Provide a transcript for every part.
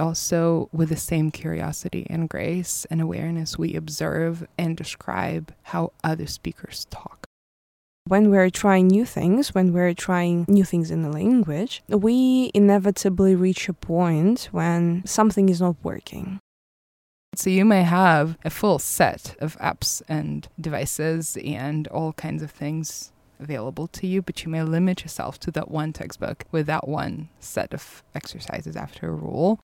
and also with the same curiosity and grace and awareness we observe and describe how other speakers talk. When we're trying new things, when we're trying new things in the language, we inevitably reach a point when something is not working. So you may have a full set of apps and devices and all kinds of things available to you, but you may limit yourself to that one textbook with that one set of exercises after a rule.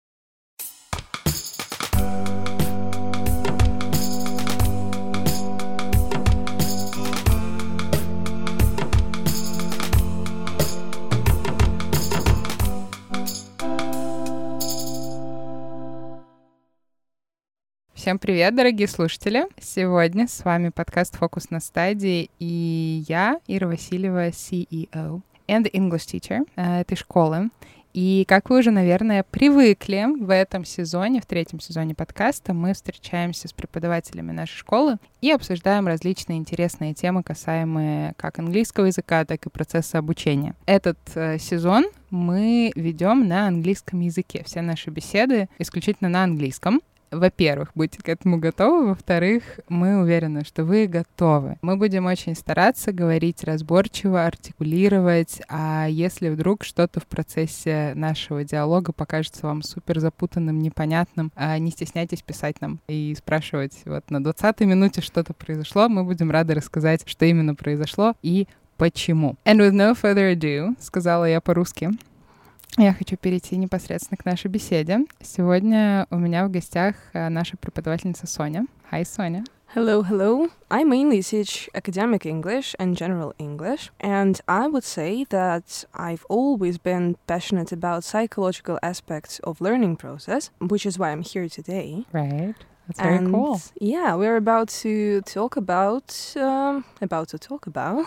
Всем привет, дорогие слушатели! Сегодня с вами подкаст «Фокус на стадии» и я, Ира Васильева, CEO and English teacher э, этой школы. И как вы уже, наверное, привыкли в этом сезоне, в третьем сезоне подкаста, мы встречаемся с преподавателями нашей школы и обсуждаем различные интересные темы, касаемые как английского языка, так и процесса обучения. Этот э, сезон мы ведем на английском языке. Все наши беседы исключительно на английском во-первых, будьте к этому готовы, во-вторых, мы уверены, что вы готовы. Мы будем очень стараться говорить разборчиво, артикулировать, а если вдруг что-то в процессе нашего диалога покажется вам супер запутанным, непонятным, а не стесняйтесь писать нам и спрашивать, вот на 20-й минуте что-то произошло, мы будем рады рассказать, что именно произошло и почему. And with no further ado, сказала я по-русски, я хочу перейти непосредственно к нашей беседе. Сегодня у меня в гостях наша преподавательница Соня. Hi, Соня. Hello, hello. I mainly teach academic English and general English, and I would say that I've always been passionate about psychological aspects of learning process, which is why I'm here today. Right. That's very and cool. Yeah, we're about to talk about um, about to talk about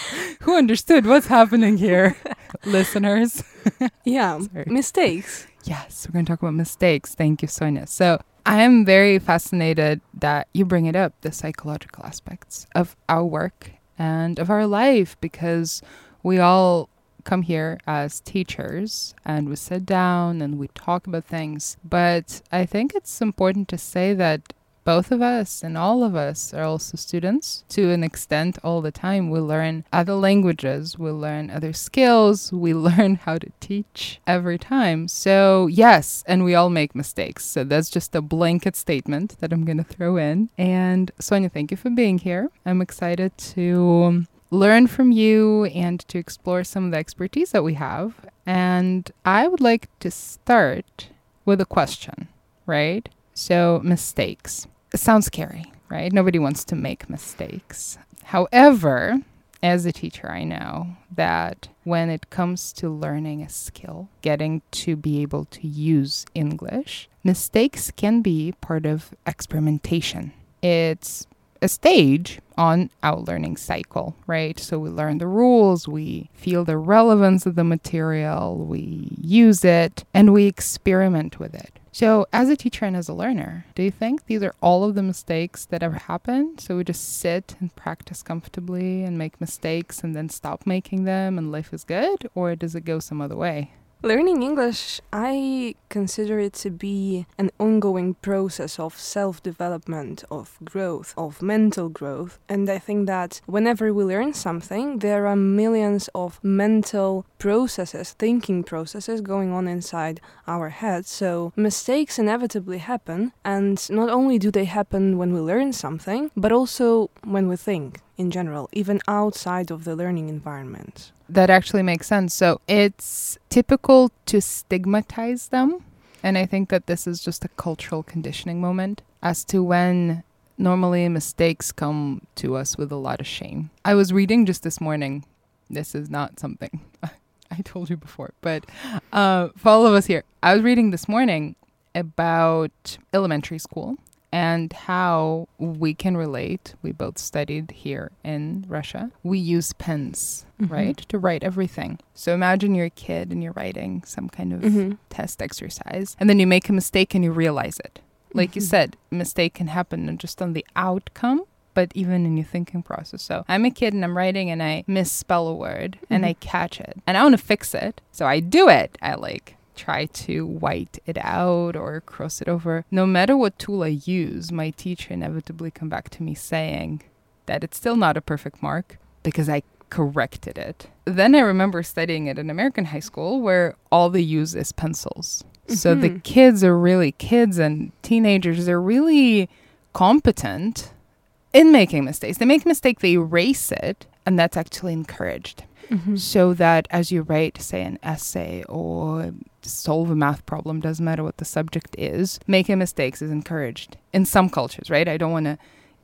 Who understood what's happening here, listeners? yeah, mistakes. Yes, we're going to talk about mistakes. Thank you, Sonia. So, I am very fascinated that you bring it up the psychological aspects of our work and of our life because we all come here as teachers and we sit down and we talk about things. But I think it's important to say that both of us and all of us are also students to an extent all the time. We learn other languages, we learn other skills, we learn how to teach every time. So, yes, and we all make mistakes. So, that's just a blanket statement that I'm going to throw in. And Sonia, thank you for being here. I'm excited to learn from you and to explore some of the expertise that we have. And I would like to start with a question, right? So, mistakes it sounds scary, right? Nobody wants to make mistakes. However, as a teacher, I know that when it comes to learning a skill, getting to be able to use English, mistakes can be part of experimentation. It's a stage on our learning cycle, right? So we learn the rules, we feel the relevance of the material, we use it, and we experiment with it. So, as a teacher and as a learner, do you think these are all of the mistakes that ever happen? So, we just sit and practice comfortably and make mistakes and then stop making them and life is good? Or does it go some other way? Learning English, I consider it to be an ongoing process of self development, of growth, of mental growth. And I think that whenever we learn something, there are millions of mental processes, thinking processes going on inside our heads. So mistakes inevitably happen. And not only do they happen when we learn something, but also when we think in general, even outside of the learning environment. That actually makes sense. So it's typical to stigmatize them. And I think that this is just a cultural conditioning moment as to when normally mistakes come to us with a lot of shame. I was reading just this morning. This is not something I told you before, but uh, for all of us here, I was reading this morning about elementary school and how we can relate. We both studied here in Russia. We use pens, mm-hmm. right, to write everything. So imagine you're a kid and you're writing some kind of mm-hmm. test exercise, and then you make a mistake and you realize it. Like mm-hmm. you said, mistake can happen just on the outcome, but even in your thinking process. So I'm a kid and I'm writing and I misspell a word and I mm-hmm. catch it and I want to fix it. So I do it. I like try to white it out or cross it over. No matter what tool I use, my teacher inevitably come back to me saying that it's still not a perfect mark because I corrected it. Then I remember studying at an American high school where all they use is pencils. So the Mhm. kids are really kids and teenagers, they're really competent in making mistakes. They make a mistake, they erase it, and that's actually encouraged. Mhm. So that as you write, say, an essay or solve a math problem, doesn't matter what the subject is, making mistakes is encouraged in some cultures, right? I don't want to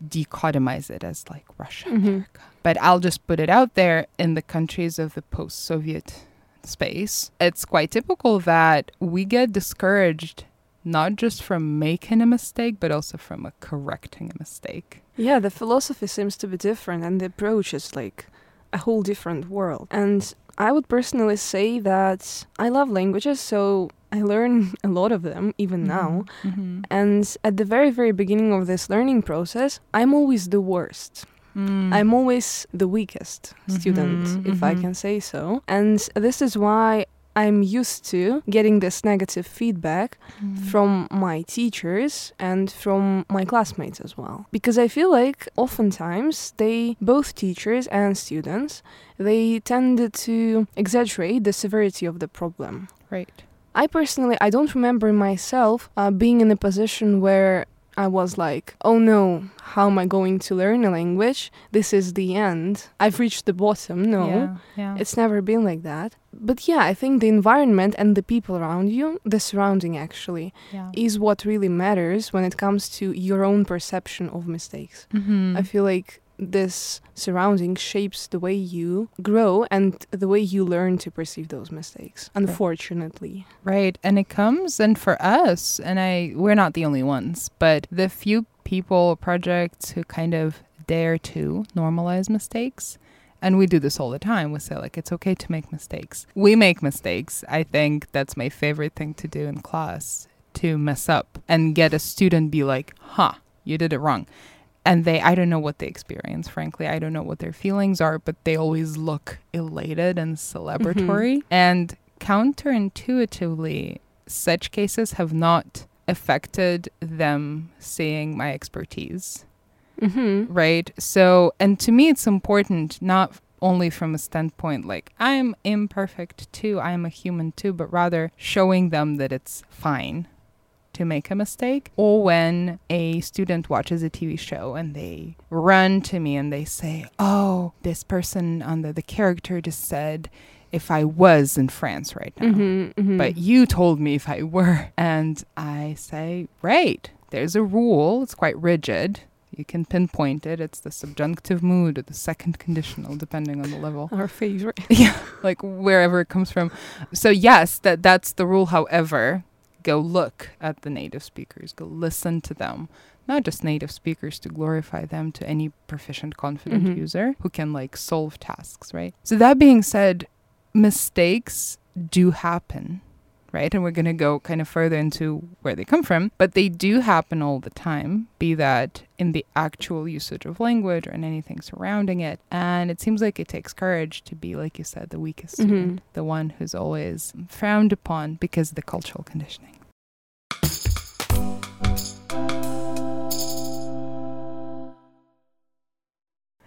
dichotomize it as like Russia, Mhm. America. But I'll just put it out there in the countries of the post Soviet space, it's quite typical that we get discouraged not just from making a mistake, but also from a correcting a mistake. Yeah, the philosophy seems to be different, and the approach is like a whole different world. And I would personally say that I love languages, so I learn a lot of them even now. Mm-hmm. And at the very, very beginning of this learning process, I'm always the worst. Mm. I'm always the weakest student, Mhm, if I mhm. can say so. And this is why I'm used to getting this negative feedback Mm. from my teachers and from my classmates as well because i feel like oftentimes they both teachers and students they tend to exaggerate the severity of the problem right. i personally i don't remember myself uh, being in a position where I was like, oh no, how am I going to learn a language? This is the end. I've reached the bottom. No. Yeah. yeah. It's never been like that. But yeah, I think the environment and the people around you, the surrounding actually, yeah. is what really matters when it comes to your own perception of mistakes. Mhm. I feel like this surrounding shapes the way you grow and the way you learn to perceive those mistakes, unfortunately. Right. And it comes and for us, and I we're not the only ones, but the few people projects who kind of dare to normalize mistakes. And we do this all the time. We say like it's okay to make mistakes. We make mistakes. I think that's my favorite thing to do in class to mess up and get a student be like, "Huh, you did it wrong." And they I don't know what they experience, frankly. I don't know what their feelings are, but they always look elated and celebratory. And counterintuitively, such cases have not affected them seeing my expertise, Mm-hmm. right? So, and to me, it's important not only from a standpoint like I'm imperfect too, I'm a human too, but rather showing them that it's fine to make a mistake. Or when a student watches a TV show and they run to me and they say, Oh, this person under the character just said, if I was in France right now. Mm-hmm, mm-hmm. But you told me if I were. And I say, right, there's a rule. It's quite rigid. You can pinpoint it. It's the subjunctive mood or the second conditional, depending on the level. our favorite. yeah, like wherever it comes from. So yes, that that's the rule. However, go look at the native speakers. Go listen to them. Not just native speakers to glorify them to any proficient, confident Mhm. user who can like solve tasks, right? So that being said, mistakes do happen, right? And we're going to go kind of further into where they come from, but they do happen all the time, be that in the actual usage of language or in anything surrounding it. And it seems like it takes courage to be, like you said, the weakest mm-hmm. student, the one who's always frowned upon because of the cultural conditioning.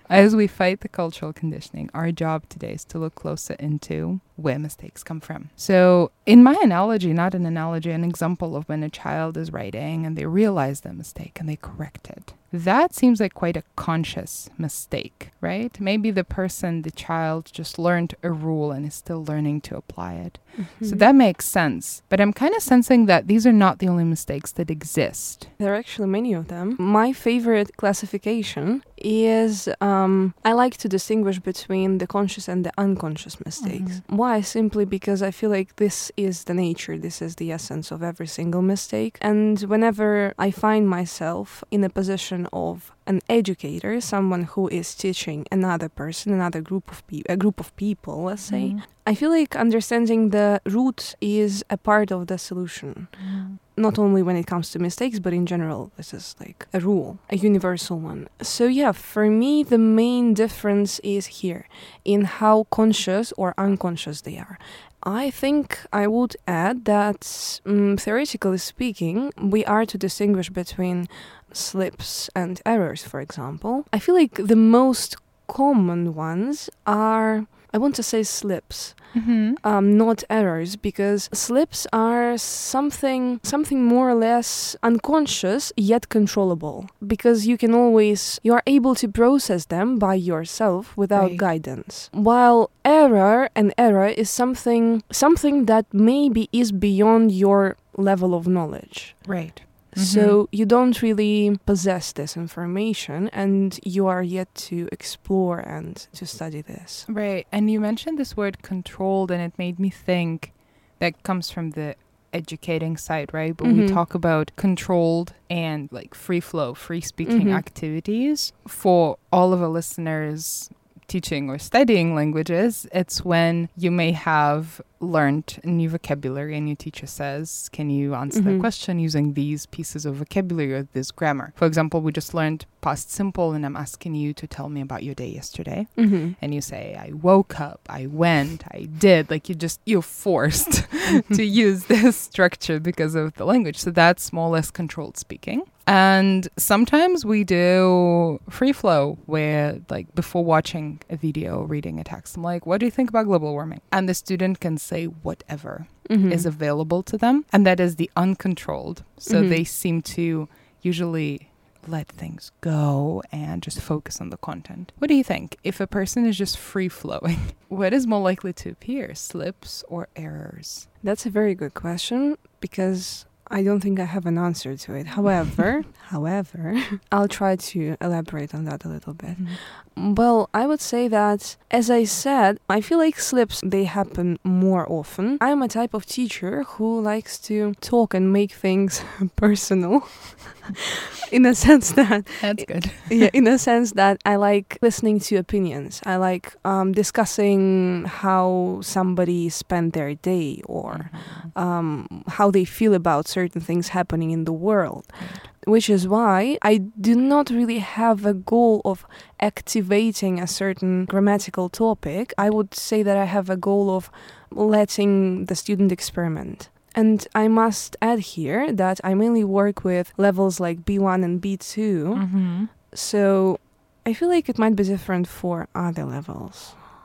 As we fight the cultural conditioning, our job today is to look closer into where mistakes come from. So, in my analogy, not an analogy, an example of when a child is writing and they realize their mistake and they correct it. That seems like quite a conscious mistake, right? Maybe the person, the child, just learned a rule and is still learning to apply it. So Mhm. that makes sense. But I'm kind of sensing that these are not the only mistakes that exist. There are actually many of them. My favorite classification is um, I like to distinguish between the conscious and the unconscious mistakes. Why? Simply because I feel like this is the nature, this is the essence of every single mistake. And whenever I find myself in a position of an educator, someone who is teaching another person, another group of people, a group of people, let's say, Mhm. I feel like understanding the root is a part of the solution Mhm. not only when it comes to mistakes, but in general, this is like a rule, a universal one. So, yeah, for me, the main difference is here in how conscious or unconscious they are. I think I would add that, um, theoretically speaking, we are to distinguish between slips and errors, for example. I feel like the most common ones are, I want to say slips, Mm-hmm. um, not errors, because slips are something something more or less unconscious yet controllable. Because you can always you are able to process them by yourself without Right. guidance. While error and error is something something that maybe is beyond your level of knowledge. Right. So you don't really possess this information and you are yet to explore and to study this. Right. And you mentioned this word controlled, and it made me think that comes from the educating side, right? But we Mhm. talk about controlled and like free flow, free speaking Mhm. activities. For all of our listeners teaching or studying languages, it's when you may have learned new vocabulary and your teacher says, Can you answer that Mhm. question using these pieces of vocabulary or this grammar? For example, we just learned past simple, and I'm asking you to tell me about your day yesterday Mm-hmm. and you say i woke up i went i did like you just you're forced to use this structure because of the language so that's more or less controlled speaking and sometimes we do free flow where like before watching a video reading a text i'm like what do you think about global warming and the student can say whatever Mm-hmm. is available to them and that is the uncontrolled. So Mhm. they seem to usually let things go and just focus on the content. What do you think? If a person is just free flowing what is more likely to appear? Slips or errors? That's a very good question because I don't think I have an answer to it. However, however, I'll try to elaborate on that a little bit. Well, I would say that as I said, I feel like slips they happen more often. I'm a type of teacher who likes to talk and make things personal. in a sense that that's good yeah, in a sense that I like listening to opinions. I like um, discussing how somebody spent their day or um, how they feel about certain things happening in the world. Which is why I do not really have a goal of activating a certain grammatical topic. I would say that I have a goal of letting the student experiment. And I must add here that I mainly work with levels like B1 and B2. mm-hmm. So I feel like it might be different for other levels.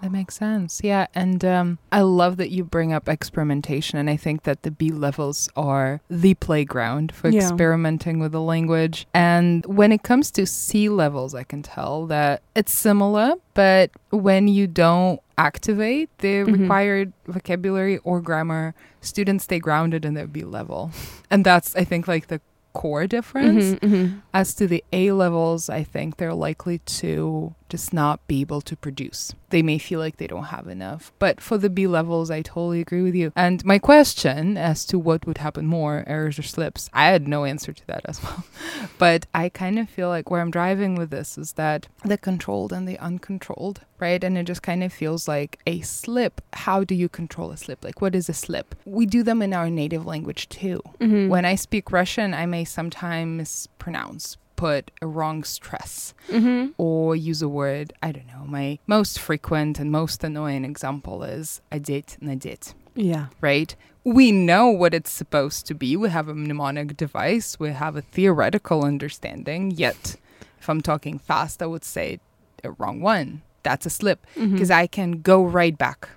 That makes sense. Yeah. And um, I love that you bring up experimentation. And I think that the B levels are the playground for Yeah. experimenting with the language. And when it comes to C levels, I can tell that it's similar, but when you don't activate the Mhm. required vocabulary or grammar, students stay grounded in their B level. And that's, I think, like the core difference. Mhm, mhm. As to the A levels, I think they're likely to just not be able to produce. They may feel like they don't have enough. But for the B levels, I totally agree with you. And my question as to what would happen more, errors or slips, I had no answer to that as well. but I kind of feel like where I'm driving with this is that the controlled and the uncontrolled, right? And it just kind of feels like a slip. How do you control a slip? Like, what is a slip? We do them in our native language too. Mhm. When I speak Russian, I may sometimes mispronounce, put a wrong stress mm-hmm. or use a word. I don't know. My most frequent and most annoying example is I did and I did. Yeah. Right? We know what it's supposed to be. We have a mnemonic device, we have a theoretical understanding. Yet, if I'm talking fast, I would say a wrong one. That's a slip because mm-hmm. I can go right back.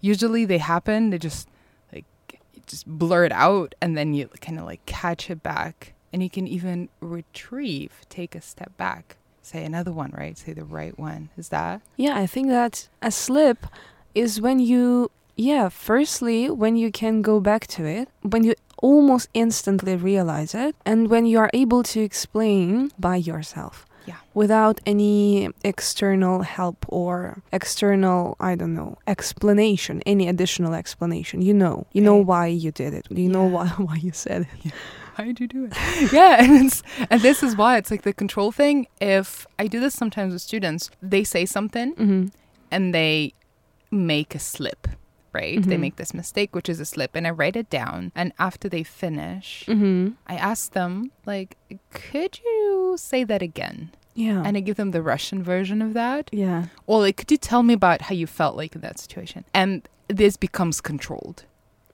Usually they happen, they just like just blur it out and then you kind of like catch it back and you can even retrieve, take a step back, say another one, right? Say the right one. Is that? Yeah, I think that a slip is when you, yeah, firstly, when you can go back to it, when you almost instantly realize it, and when you are able to explain by yourself. Yeah. Without any external help or external, I don't know, explanation, any additional explanation. You know, you know why you did it. You know why why you said it. How did you do it? yeah, and it's and this is why it's like the control thing. If I do this sometimes with students, they say something Mm-hmm. and they make a slip, right? They Mhm. make this mistake, which is a slip, and I write it down. And after they finish, Mm-hmm. I ask them, like, could you say that again? Yeah. And I give them the Russian version of that. yeah. Or like, could you tell me about how you felt like in that situation? And this becomes controlled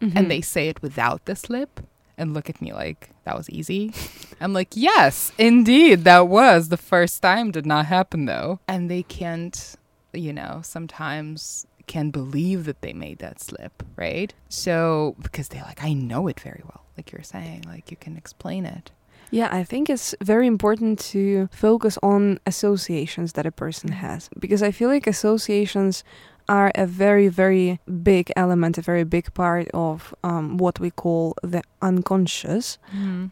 Mhm. and they say it without the slip and look at me like that was easy. I'm like, yes, indeed, that was the first time. Did not happen though. And they can't, you know, sometimes can believe that they made that slip, right? So because they're like, I know it very well, like you're saying, like you can explain it. Yeah, I think it's very important to focus on associations that a person has because I feel like associations are a very, very big element, a very big part of um, what we call the unconscious.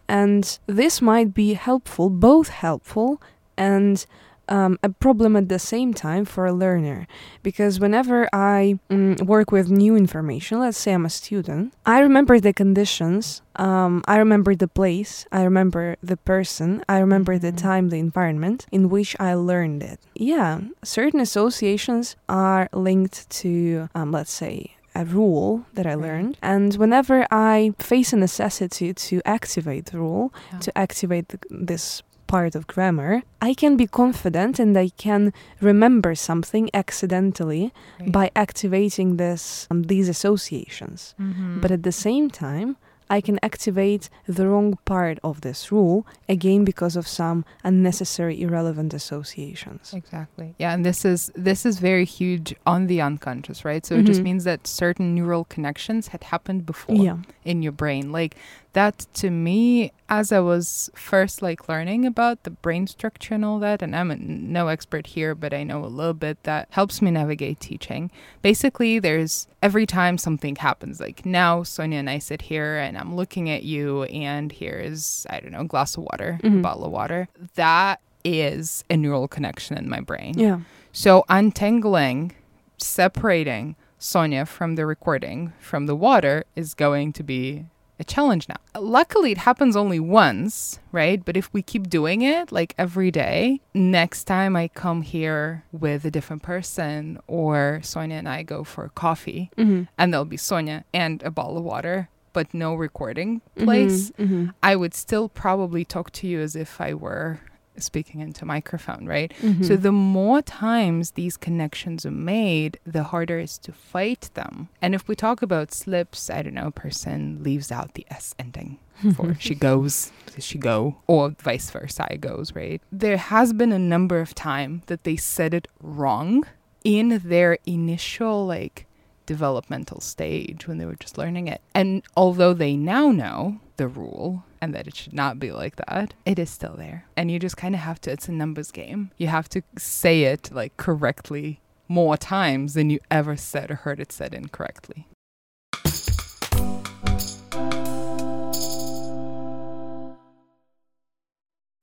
And this might be helpful, both helpful and um, a problem at the same time for a learner. Because whenever I mm, work with new information, let's say I'm a student, I remember the conditions, um, I remember the place, I remember the person, I remember the Mhm. time, the environment in which I learned it. Yeah, certain associations are linked to, um, let's say, a rule that I Right. learned. And whenever I face a necessity to activate the rule, Yeah. to activate the, this part of grammar, I can be confident and I can remember something accidentally Right. by activating this um, these associations. Mhm. But at the same time, I can activate the wrong part of this rule again because of some unnecessary irrelevant associations. Exactly. Yeah, and this is this is very huge on the unconscious, right? So it just Mhm. means that certain neural connections had happened before Yeah. in your brain. Like that to me as I was first like learning about the brain structure and all that and I'm a, no expert here, but I know a little bit that helps me navigate teaching. Basically, there's every time something happens like now Sonia and I sit here and I'm looking at you and here is I don't know, a glass of water, a Mhm. bottle of water. That is a neural connection in my brain. Yeah. So untangling, separating Sonia from the recording from the water is going to be a challenge now. Luckily, it happens only once, right? But if we keep doing it like every day, next time I come here with a different person or Sonia and I go for coffee Mm-hmm. and there'll be Sonia and a bottle of water, but no recording place, hmm I would still probably talk to you as if I were speaking into microphone, right? hmm So the more times these connections are made, the harder it is to fight them. And if we talk about slips, I don't know, a person leaves out the S ending for she goes, she go, or vice versa, I goes, right? There has been a number of time that they said it wrong in their initial like developmental stage when they were just learning it. And although they now know the rule and that it should not be like that, it is still there. And you just kind of have to, it's a numbers game. You have to say it like correctly more times than you ever said or heard it said incorrectly.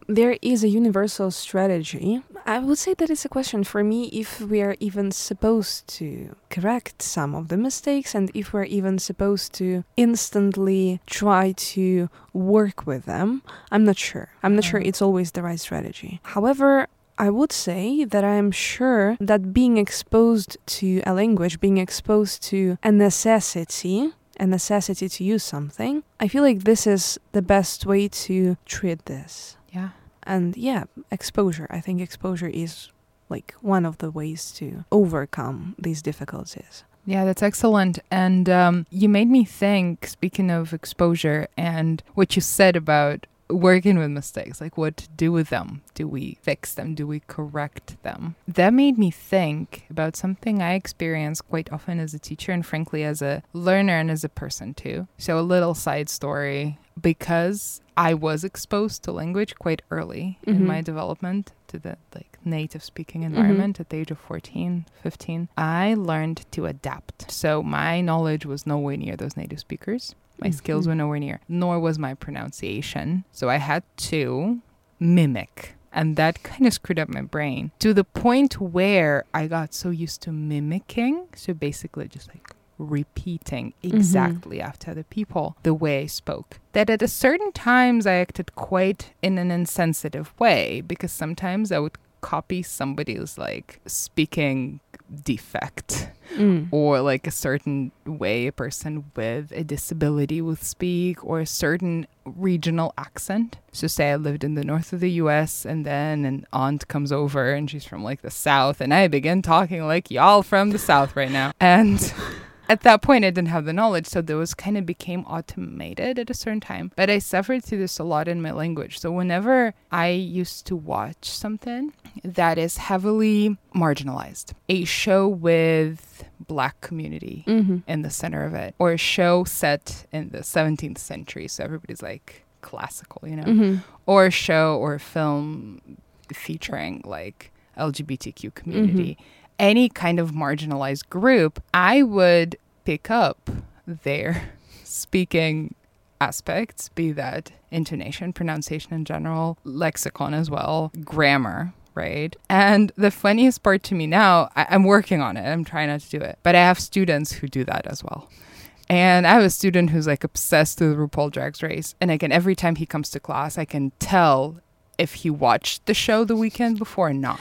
there is a universal strategy. I would say that it's a question for me if we are even supposed to correct some of the mistakes and if we're even supposed to instantly try to work with them. I'm not sure. I'm not sure Mhm. it's always the right strategy. However, I would say that I am sure that being exposed to a language, being exposed to a necessity, a necessity to use something, I feel like this is the best way to treat this. And yeah, exposure. I think exposure is like one of the ways to overcome these difficulties. Yeah, that's excellent. And um, you made me think, speaking of exposure and what you said about working with mistakes, like what to do with them. Do we fix them? Do we correct them? That made me think about something I experience quite often as a teacher and, frankly, as a learner and as a person too. So, a little side story because I was exposed to language quite early Mhm. in my development to the like native speaking environment at the age of 14 15 i learned to adapt. So my knowledge was nowhere near those native speakers. My skills Mhm. were nowhere near nor was my pronunciation. So i had to mimic and that kind of screwed up my brain to the point where i got so used to mimicking. So basically just like repeating exactly after other people the way I spoke. That at a certain times I acted quite in an insensitive way because sometimes I would copy somebody's like speaking defect Mm. or like a certain way a person with a disability would speak or a certain regional accent. So say I lived in the north of the US and then an aunt comes over and she's from like the south and I begin talking like y'all from the south right now. And at that point I didn't have the knowledge, so those kind of became automated at a certain time. But I suffered through this a lot in my language. So whenever I used to watch something that is heavily marginalized, a show with black community Mm-hmm. in the center of it, or a show set in the 17th century, so everybody's like classical, you know, Mm-hmm. or a show or a film featuring like LGBTQ community, any kind of marginalized group, I would pick up their speaking aspects, be that intonation, pronunciation in general, lexicon as well, grammar. Right. And the funniest part to me now, I, I'm working on it. I'm trying not to do it, but I have students who do that as well. And I have a student who's like obsessed with RuPaul Drag Race. And again, every time he comes to class, I can tell if he watched the show the weekend before or not.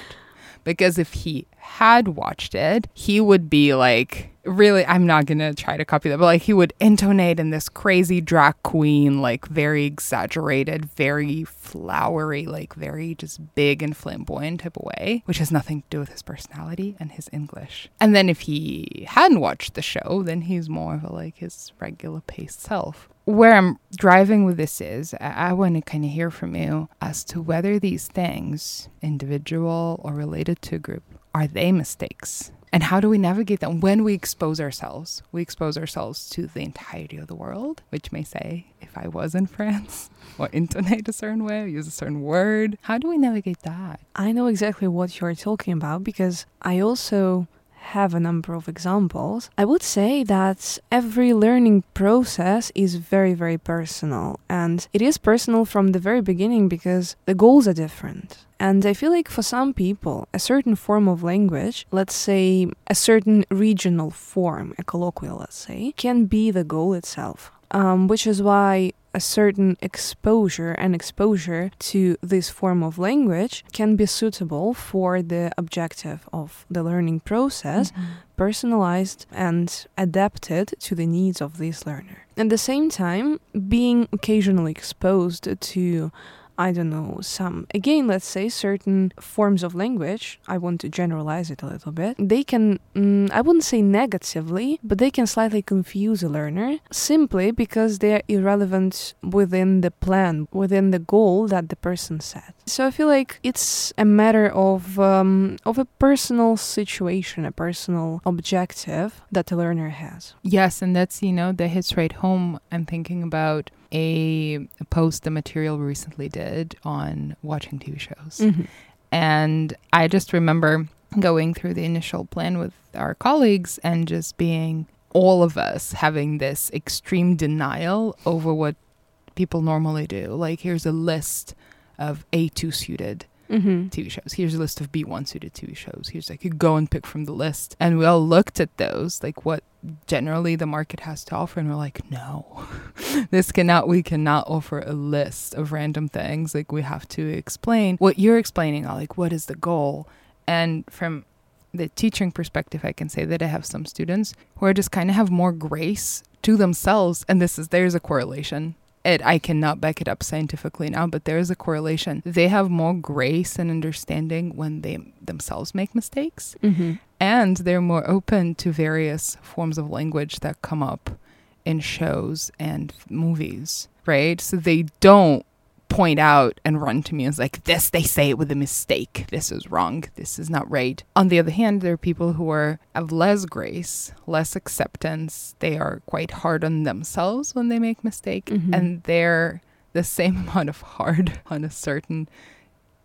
Because if he had watched it, he would be like, really, I'm not to try to copy that, but like he would intonate in this crazy drag queen, like very exaggerated, very flowery, like very just big and flamboyant type of way, which has nothing to do with his personality and his English. And then if he hadn't watched the show, then he's more of a like his regular paced self where I'm driving with this is I, I want to kind of hear from you as to whether these things, individual or related to group, are they mistakes? And how do we navigate them when we expose ourselves? We expose ourselves to the entirety of the world, which may say, if I was in France, or intonate a certain way, or use a certain word. How do we navigate that? I know exactly what you're talking about because I also have a number of examples. I would say that every learning process is very, very personal. And it is personal from the very beginning because the goals are different. And I feel like for some people, a certain form of language, let's say a certain regional form, a colloquial, let's say, can be the goal itself. Um, which is why a certain exposure and exposure to this form of language can be suitable for the objective of the learning process, mm-hmm. personalized and adapted to the needs of this learner. At the same time, being occasionally exposed to I don't know, some, again, let's say certain forms of language, I want to generalize it a little bit, they can, mm, I wouldn't say negatively, but they can slightly confuse a learner simply because they are irrelevant within the plan, within the goal that the person set. So I feel like it's a matter of, um, of a personal situation, a personal objective that the learner has. Yes, and that's, you know, that hits right home. I'm thinking about a, post the material we recently did on watching TV shows. Mm-hmm. And I just remember going through the initial plan with our colleagues and just being all of us having this extreme denial over what people normally do. Like, here's a list of A2 suited Mm-hmm. TV shows. Here's a list of B1 suited TV shows. Here's like you go and pick from the list. And we all looked at those, like what generally the market has to offer, and we're like, no, this cannot, we cannot offer a list of random things. Like we have to explain what you're explaining, like what is the goal. And from the teaching perspective, I can say that I have some students who are just kind of have more grace to themselves. And this is, there's a correlation it I cannot back it up scientifically now, but there is a correlation. They have more grace and understanding when they themselves make mistakes, Mm-hmm. and they're more open to various forms of language that come up in shows and movies, right? So they don't point out and run to me as like this they say it with a mistake. This is wrong. This is not right. On the other hand there are people who are of less grace less acceptance. They are quite hard on themselves when they make mistake Mhm. and they're the same amount of hard on a certain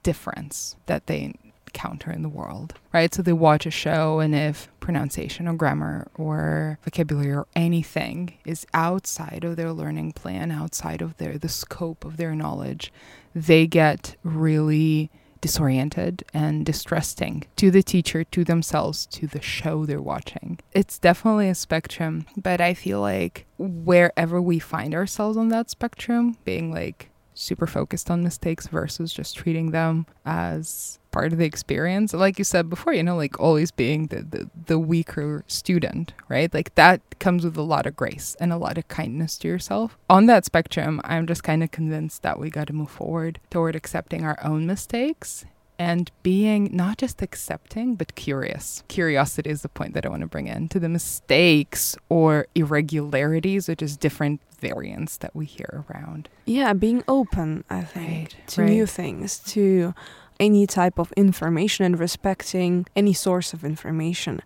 difference that they encounter in the world right? So they watch a show and if pronunciation or grammar or vocabulary or anything is outside of their learning plan outside of their the scope of their knowledge they get really disoriented and distrusting to the teacher to themselves to the show they're watching. It's definitely a spectrum but i feel like wherever we find ourselves on that spectrum being like super focused on mistakes versus just treating them as part of the experience. Like you said before you know like always being the, the the weaker student right? Like that comes with a lot of grace and a lot of kindness to yourself. On that spectrum i'm just kind of convinced that we got to move forward toward accepting our own mistakes and being not just accepting, but curious. Curiosity is the point that I want to bring in to the mistakes or irregularities, which is different variants that we hear around. Yeah, being open, I think, Right, to right. new things, to any type of information and respecting any source of information.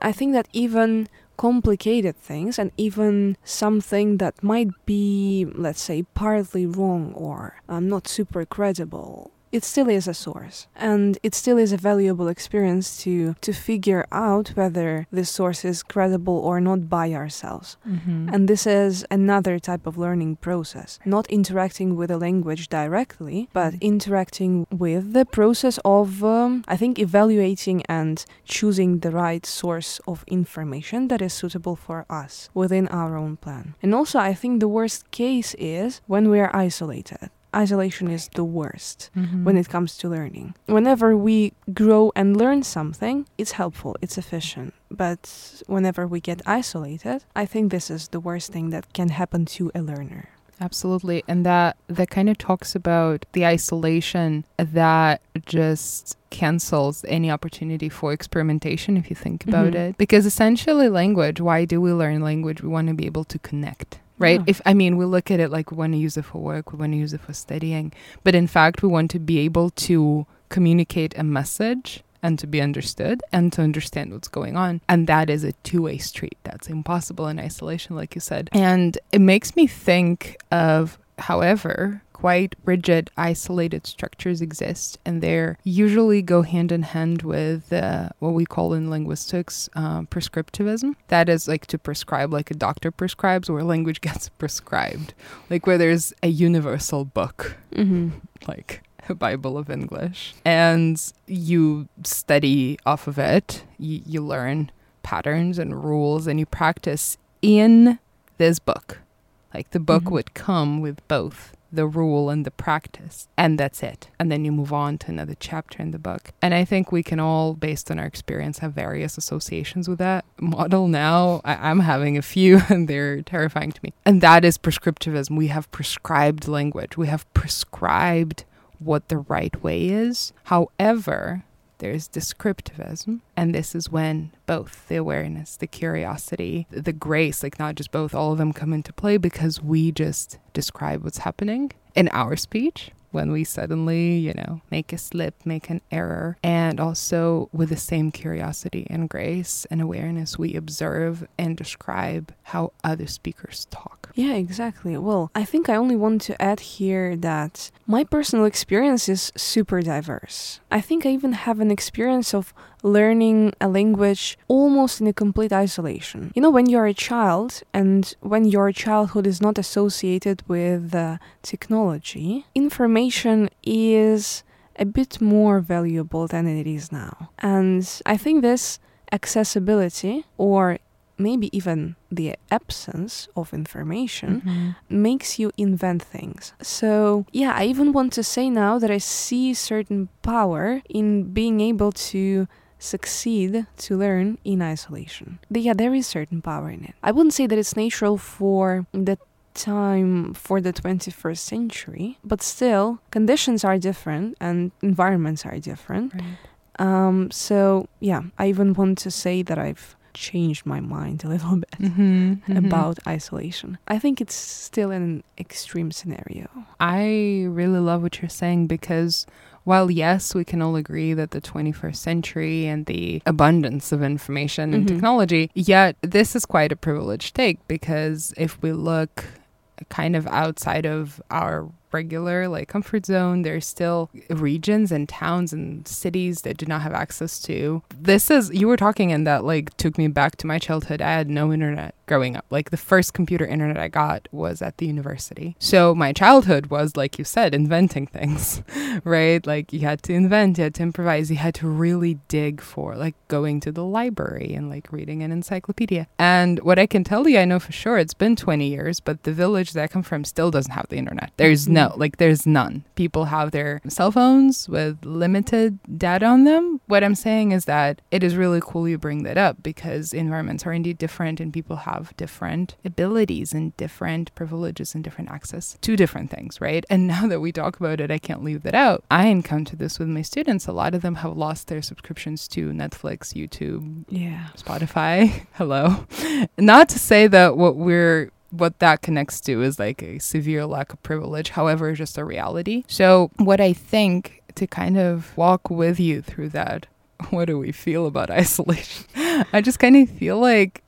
I think that even complicated things and even something that might be, let's say, partly wrong or um, not super credible, it still is a source. And it still is a valuable experience to, to figure out whether this source is credible or not by ourselves. Mm-hmm. And this is another type of learning process. Not interacting with a language directly, but Mhm. interacting with the process of, um, I think, evaluating and choosing the right source of information that is suitable for us within our own plan. And also, I think the worst case is when we are isolated. Isolation is the worst Mm-hmm. when it comes to learning. Whenever we grow and learn something, it's helpful, it's efficient. But whenever we get isolated, I think this is the worst thing that can happen to a learner. Absolutely. And that that kind of talks about the isolation that just cancels any opportunity for experimentation if you think about Mhm. it. Because essentially language, why do we learn language? We want to be able to connect. Right? Yeah. If I mean we look at it like we want to use it for work, we want to use it for studying. But in fact we want to be able to communicate a message and to be understood and to understand what's going on. And that is a two way street. That's impossible in isolation, like you said. And it makes me think of, however, quite rigid, isolated structures exist, and they usually go hand in hand with uh, what we call in linguistics um, prescriptivism. That is like to prescribe, like a doctor prescribes, where language gets prescribed, like where there's a universal book Mm-hmm. like a Bible of English, and you study off of it. You, you learn patterns and rules, and you practice in this book. Like the book Mhm. would come with both the rule and the practice, and that's it. And then you move on to another chapter in the book. And I think we can all, based on our experience, have various associations with that model now. I- I'm having a few, and they're terrifying to me. And that is prescriptivism. We have prescribed language, we have prescribed what the right way is. However, there's descriptivism, and this is when both the awareness, the curiosity, the grace, like not just both, all of them come into play because we just describe what's happening in our speech when we suddenly, you know, make a slip, make an error, and also with the same curiosity and grace and awareness, we observe and describe how other speakers talk. Yeah, exactly. Well, I think I only want to add here that my personal experience is super diverse. I think I even have an experience of learning a language almost in a complete isolation. You know, when you're a child and when your childhood is not associated with uh, technology, information is a bit more valuable than it is now. And I think this accessibility or maybe even the absence of information makes you invent things. So, yeah, I even want to say now that I see certain power in being able to succeed to learn in isolation. But yeah, there is certain power in it. I wouldn't say that it's natural for the time for the 21st century, but still, conditions are different and environments are different. Right. Um, so, yeah, I even want to say that I've changed my mind a little bit Mm-hmm, about isolation. I think it's still an extreme scenario. I really love what you're saying because while yes, we can all agree that the 21st century and the abundance of information and Mhm. technology, yet this is quite a privileged take because if we look kind of outside of our regular like comfort zone. There's still regions and towns and cities that do not have access to. This is you were talking and that like took me back to my childhood. I had no internet growing up. Like the first computer internet i got was at the university. So my childhood was like you said inventing things right? Like you had to invent you had to improvise you had to really dig for like going to the library and like reading an encyclopedia. And what i can tell you i know for sure it's been 20 years but the village that i come from still doesn't have the internet. There's mm-hmm. no No, like there's none. People have their cell phones with limited data on them. What I'm saying is that it is really cool you bring that up because environments are indeed different and people have different abilities and different privileges and different access to different things, right? And now that we talk about it, I can't leave that out. I encounter this with my students. A lot of them have lost their subscriptions to Netflix, YouTube, Yeah. Spotify. Hello. Not to say that what we're what that connects to is like a severe lack of privilege, however, just a reality. So, what I think to kind of walk with you through that, what do we feel about isolation? I just kind of feel like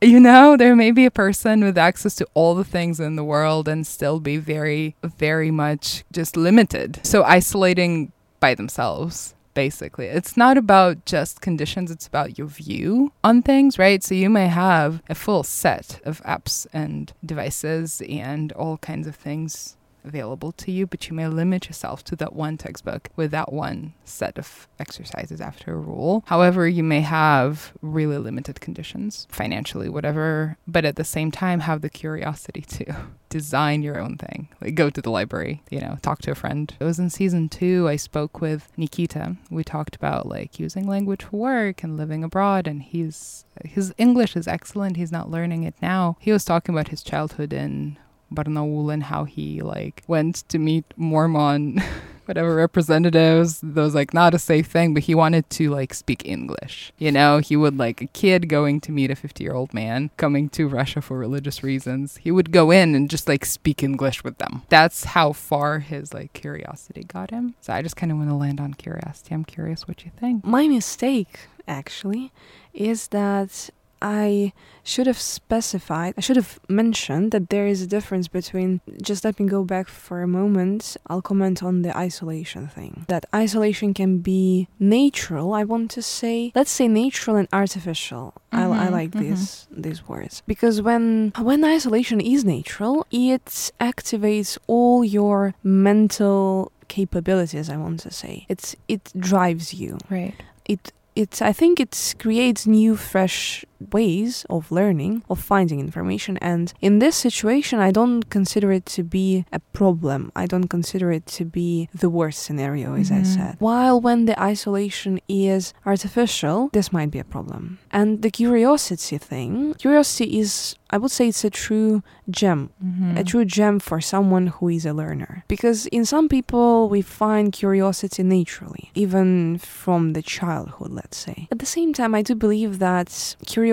you know, there may be a person with access to all the things in the world and still be very, very much just limited. So, isolating by themselves basically. It's not about just conditions, it's about your view on things, right? So you may have a full set of apps and devices and all kinds of things available to you, but you may limit yourself to that one textbook with that one set of exercises after a rule. However, you may have really limited conditions, financially, whatever, but at the same time have the curiosity to design your own thing. Like go to the library, you know, talk to a friend. It was in season two, I spoke with Nikita. We talked about like using language for work and living abroad, and he's his English is excellent. He's not learning it now. He was talking about his childhood in Barnaul and how he like went to meet Mormon whatever representatives that was like not a safe thing but he wanted to like speak english. You know he would like a kid going to meet a 50 year old man coming to russia for religious reasons. He would go in and just like speak english with them. That's how far his like curiosity got him. So i just kind of want to land on curiosity. I'm curious what you think. My mistake, actually, is that I should have specified, I should have mentioned that there is a difference between. Just let me go back for a moment. I'll comment on the isolation thing. That isolation can be natural, I want to say. Let's say natural and artificial. I, I Mhm, like mhm. these these words because when when isolation is natural, it activates all your mental capabilities. I want to say it's it drives you right it it's I think it creates new fresh ways of learning of finding information and in this situation I don't consider it to be a problem I don't consider it to be the worst scenario as I Mhm. said while when the isolation is artificial this might be a problem and the curiosity thing curiosity is I would say it's a true gem mm-hmm. a true gem for someone who is a learner. Because in some people, we find curiosity naturally, even from the childhood, let's say. At the same time, I do believe that curiosity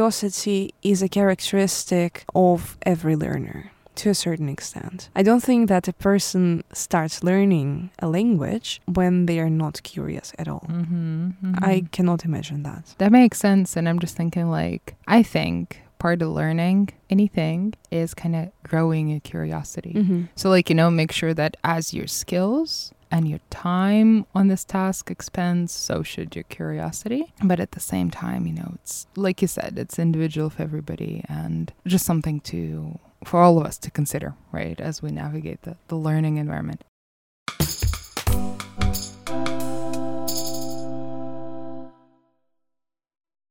is a characteristic of every learner. To a certain extent. I don't think that a person starts learning a language when they are not curious at all. mm-hmm. I cannot imagine that. That makes sense. And I'm just thinking, like, I think part of learning anything is kind of growing a curiosity. Mm-hmm. So, like, you know, make sure that as your skills and your time on this task expands, so should your curiosity. But at the same time, you know, it's like you said, it's individual for everybody and just something to, for all of us to consider, right, as we navigate the, the learning environment.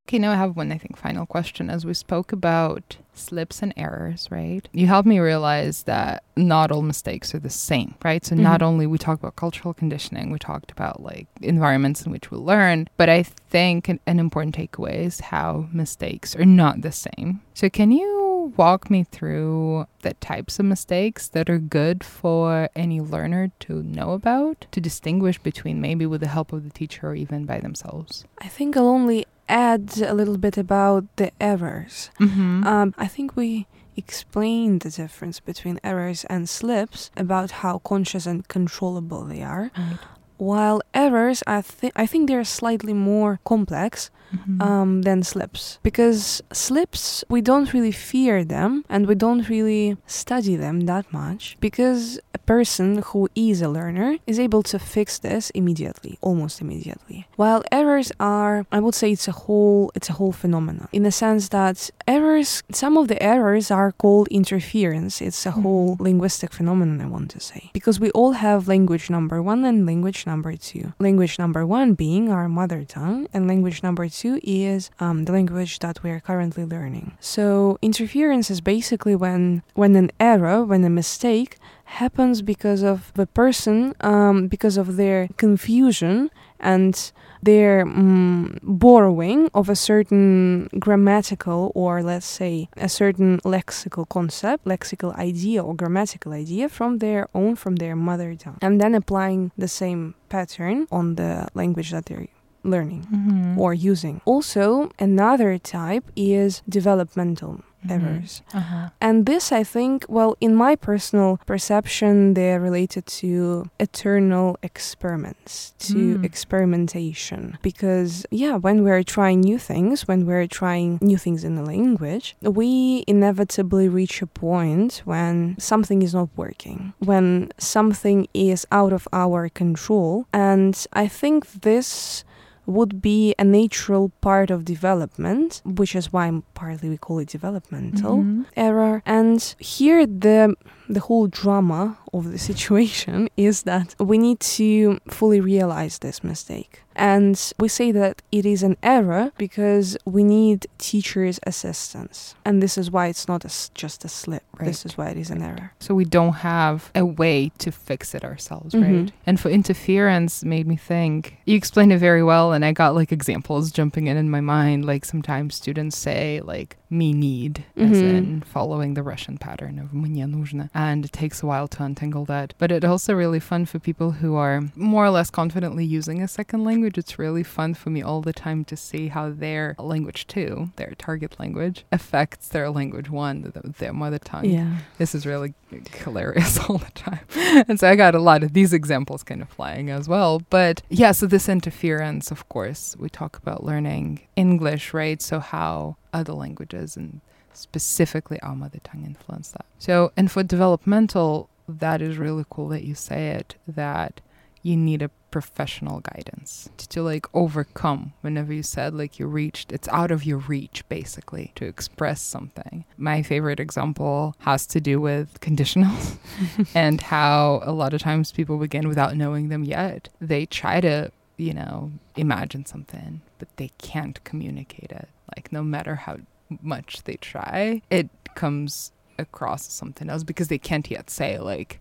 Okay, now I have one, I think, final question. As we spoke about slips and errors, right? You helped me realize that not all mistakes are the same, right? So, not Mhm. only we talk about cultural conditioning, we talked about like environments in which we learn, but I think an, an important takeaway is how mistakes are not the same. So, can you walk me through the types of mistakes that are good for any learner to know about to distinguish between maybe with the help of the teacher or even by themselves? I think I'll only add a little bit about the errors. Mm-hmm. Um, I think we explained the difference between errors and slips about how conscious and controllable they are. right. While errors, I think I think they're slightly more complex Mhm. um, than slips because slips we don't really fear them and we don't really study them that much because a person who is a learner is able to fix this immediately, almost immediately. While errors are, I would say it's a whole it's a whole phenomenon in the sense that errors, some of the errors are called interference. It's a Mhm. whole linguistic phenomenon, I want to say, because we all have language number one and language number two. Language number one being our mother tongue, and language number two is um, the language that we are currently learning. So interference is basically when when an error, when a mistake happens because of the person, um, because of their confusion and their um, borrowing of a certain grammatical or let's say a certain lexical concept, lexical idea or grammatical idea from their own, from their mother tongue, and then applying the same pattern on the language that they're learning Mhm. or using. Also, another type is developmental Mhm. errors. Uh-huh. And this, I think, well, in my personal perception, they're related to eternal experiments, to Mm. experimentation. Because, yeah, when we're trying new things, when we're trying new things in the language, we inevitably reach a point when something is not working, when something is out of our control. And I think this would be a natural part of development, which is why partly we call it developmental Mhm. error. And here the the whole drama of the situation is that we need to fully realize this mistake. And we say that it is an error because we need teachers' assistance. And this is why it's not a s just a slip. This Right. is why it is an error. So we don't have a way to fix it ourselves, Mhm. right? And for interference made me think. You explained it very well and I got like examples jumping in in my mind like sometimes students say like me need as Mhm. in following the Russian pattern of мне нужно and it takes a while to untangle that. But it's also really fun for people who are more or less confidently using a second language. It's really fun for me all the time to see how their language 2, their target language affects their language one, their mother tongue Yeah. this is really hilarious all the time. And so I got a lot of these examples kind of flying as well. But yeah, so this interference, of course, we talk about learning English, right? So how other languages and specifically our mother tongue influence that. So, and for developmental, that is really cool that you say it, that you need a professional guidance to, to like overcome whenever you said like you reached it's out of your reach basically to express something my favorite example has to do with conditionals and how a lot of times people begin without knowing them yet they try to you know imagine something but they can't communicate it like no matter how much they try it comes across as something else because they can't yet say like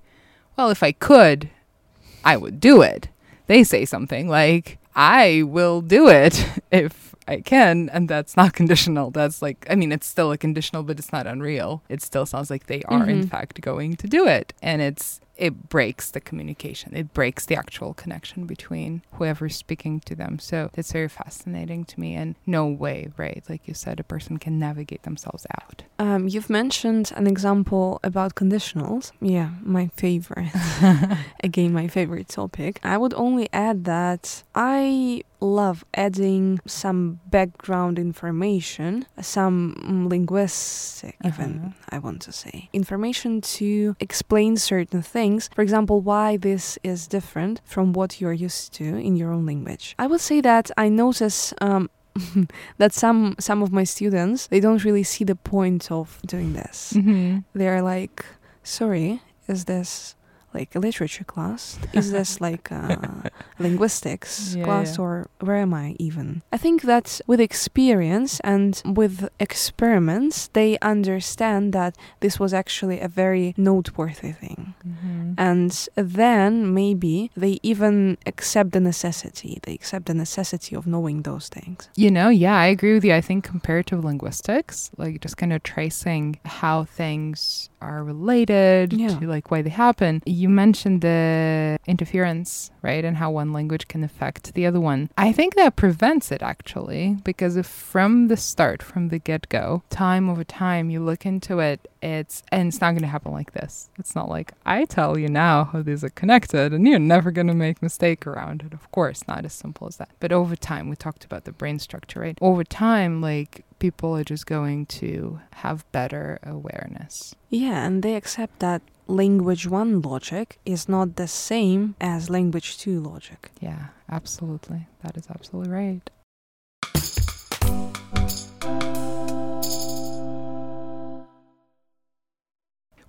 well if i could I would do it. They say something like, I will do it if I can. And that's not conditional. That's like, I mean, it's still a conditional, but it's not unreal. It still sounds like they are, in Mhm. fact, going to do it. And it's, it breaks the communication, it breaks the actual connection between whoever's speaking to them. So it's very fascinating to me. And no way, right? Like you said, a person can navigate themselves out. Um, you've mentioned an example about conditionals. Yeah, my favorite. Again, my favorite topic. I would only add that I love adding some background information, some linguistic, even Uh-huh. I want to say, information to explain certain things. For example, why this is different from what you're used to in your own language. I would say that I notice. Um, that some some of my students they don't really see the point of doing this Mm-hmm. they're like sorry is this like a literature class is this like a linguistics Yeah, class yeah. or where am i even i think that with experience and with experiments they understand that this was actually a very noteworthy thing Mm-hmm. and then maybe they even accept the necessity they accept the necessity of knowing those things You know, yeah, I agree with you. I think comparative linguistics, like just kind of tracing how things are related Yeah. to like why they happen. You mentioned the interference, right? And how one language can affect the other one. I think that prevents it actually, because if from the start, from the get go, time over time, you look into it, it's, and it's not going to happen like this. It's not like, I tell you now how these are connected and you're never going to make mistake around it. Of course, not as simple as that. But over time, we talked about the brain structure, right? Over time, like people are just going to have better awareness. Yeah, and they accept that language 1 logic is not the same as language 2 logic. Yeah, absolutely. That is absolutely right.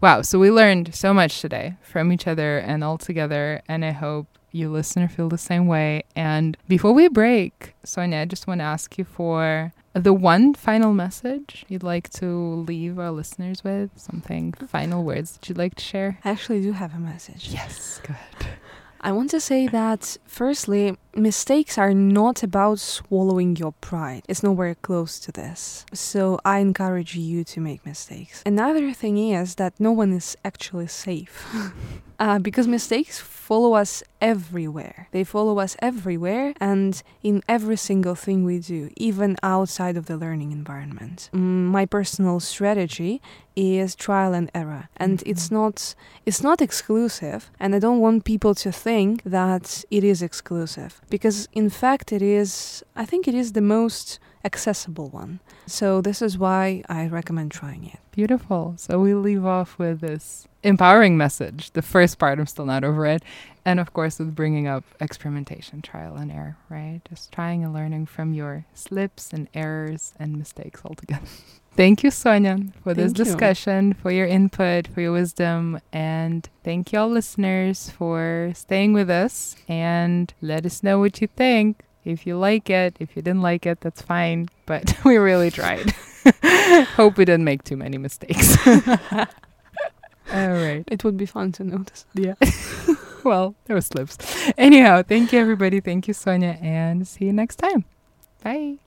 Wow, so we learned so much today from each other and all together, and I hope you listener feel the same way. And before we break, Sonia, I just want to ask you for the one final message you'd like to leave our listeners with, something final words that you'd like to share. I actually do have a message. Yes, go ahead. I want to say that, firstly, mistakes are not about swallowing your pride. It's nowhere close to this. So I encourage you to make mistakes. Another thing is that no one is actually safe. uh, because mistakes follow us everywhere. They follow us everywhere and in every single thing we do, even outside of the learning environment. Mm, my personal strategy is trial and error and mm-hmm. it's not it's not exclusive and i don't want people to think that it is exclusive because in fact it is i think it is the most accessible one. So this is why i recommend trying it. Beautiful. So we leave off with this empowering message the first part i'm still not over it and of course with bringing up experimentation trial and error right? Just trying and learning from your slips and errors and mistakes altogether. Thank you, Sonia, for this discussion, you. for your input, for your wisdom, and thank you all listeners for staying with us and let us know what you think. If you like it, if you didn't like it, that's fine, but we really tried. Hope we didn't make too many mistakes. all right. It would be fun to notice. Yeah. well, there were slips. Anyhow, thank you, everybody. Thank you, Sonia, and see you next time. Bye.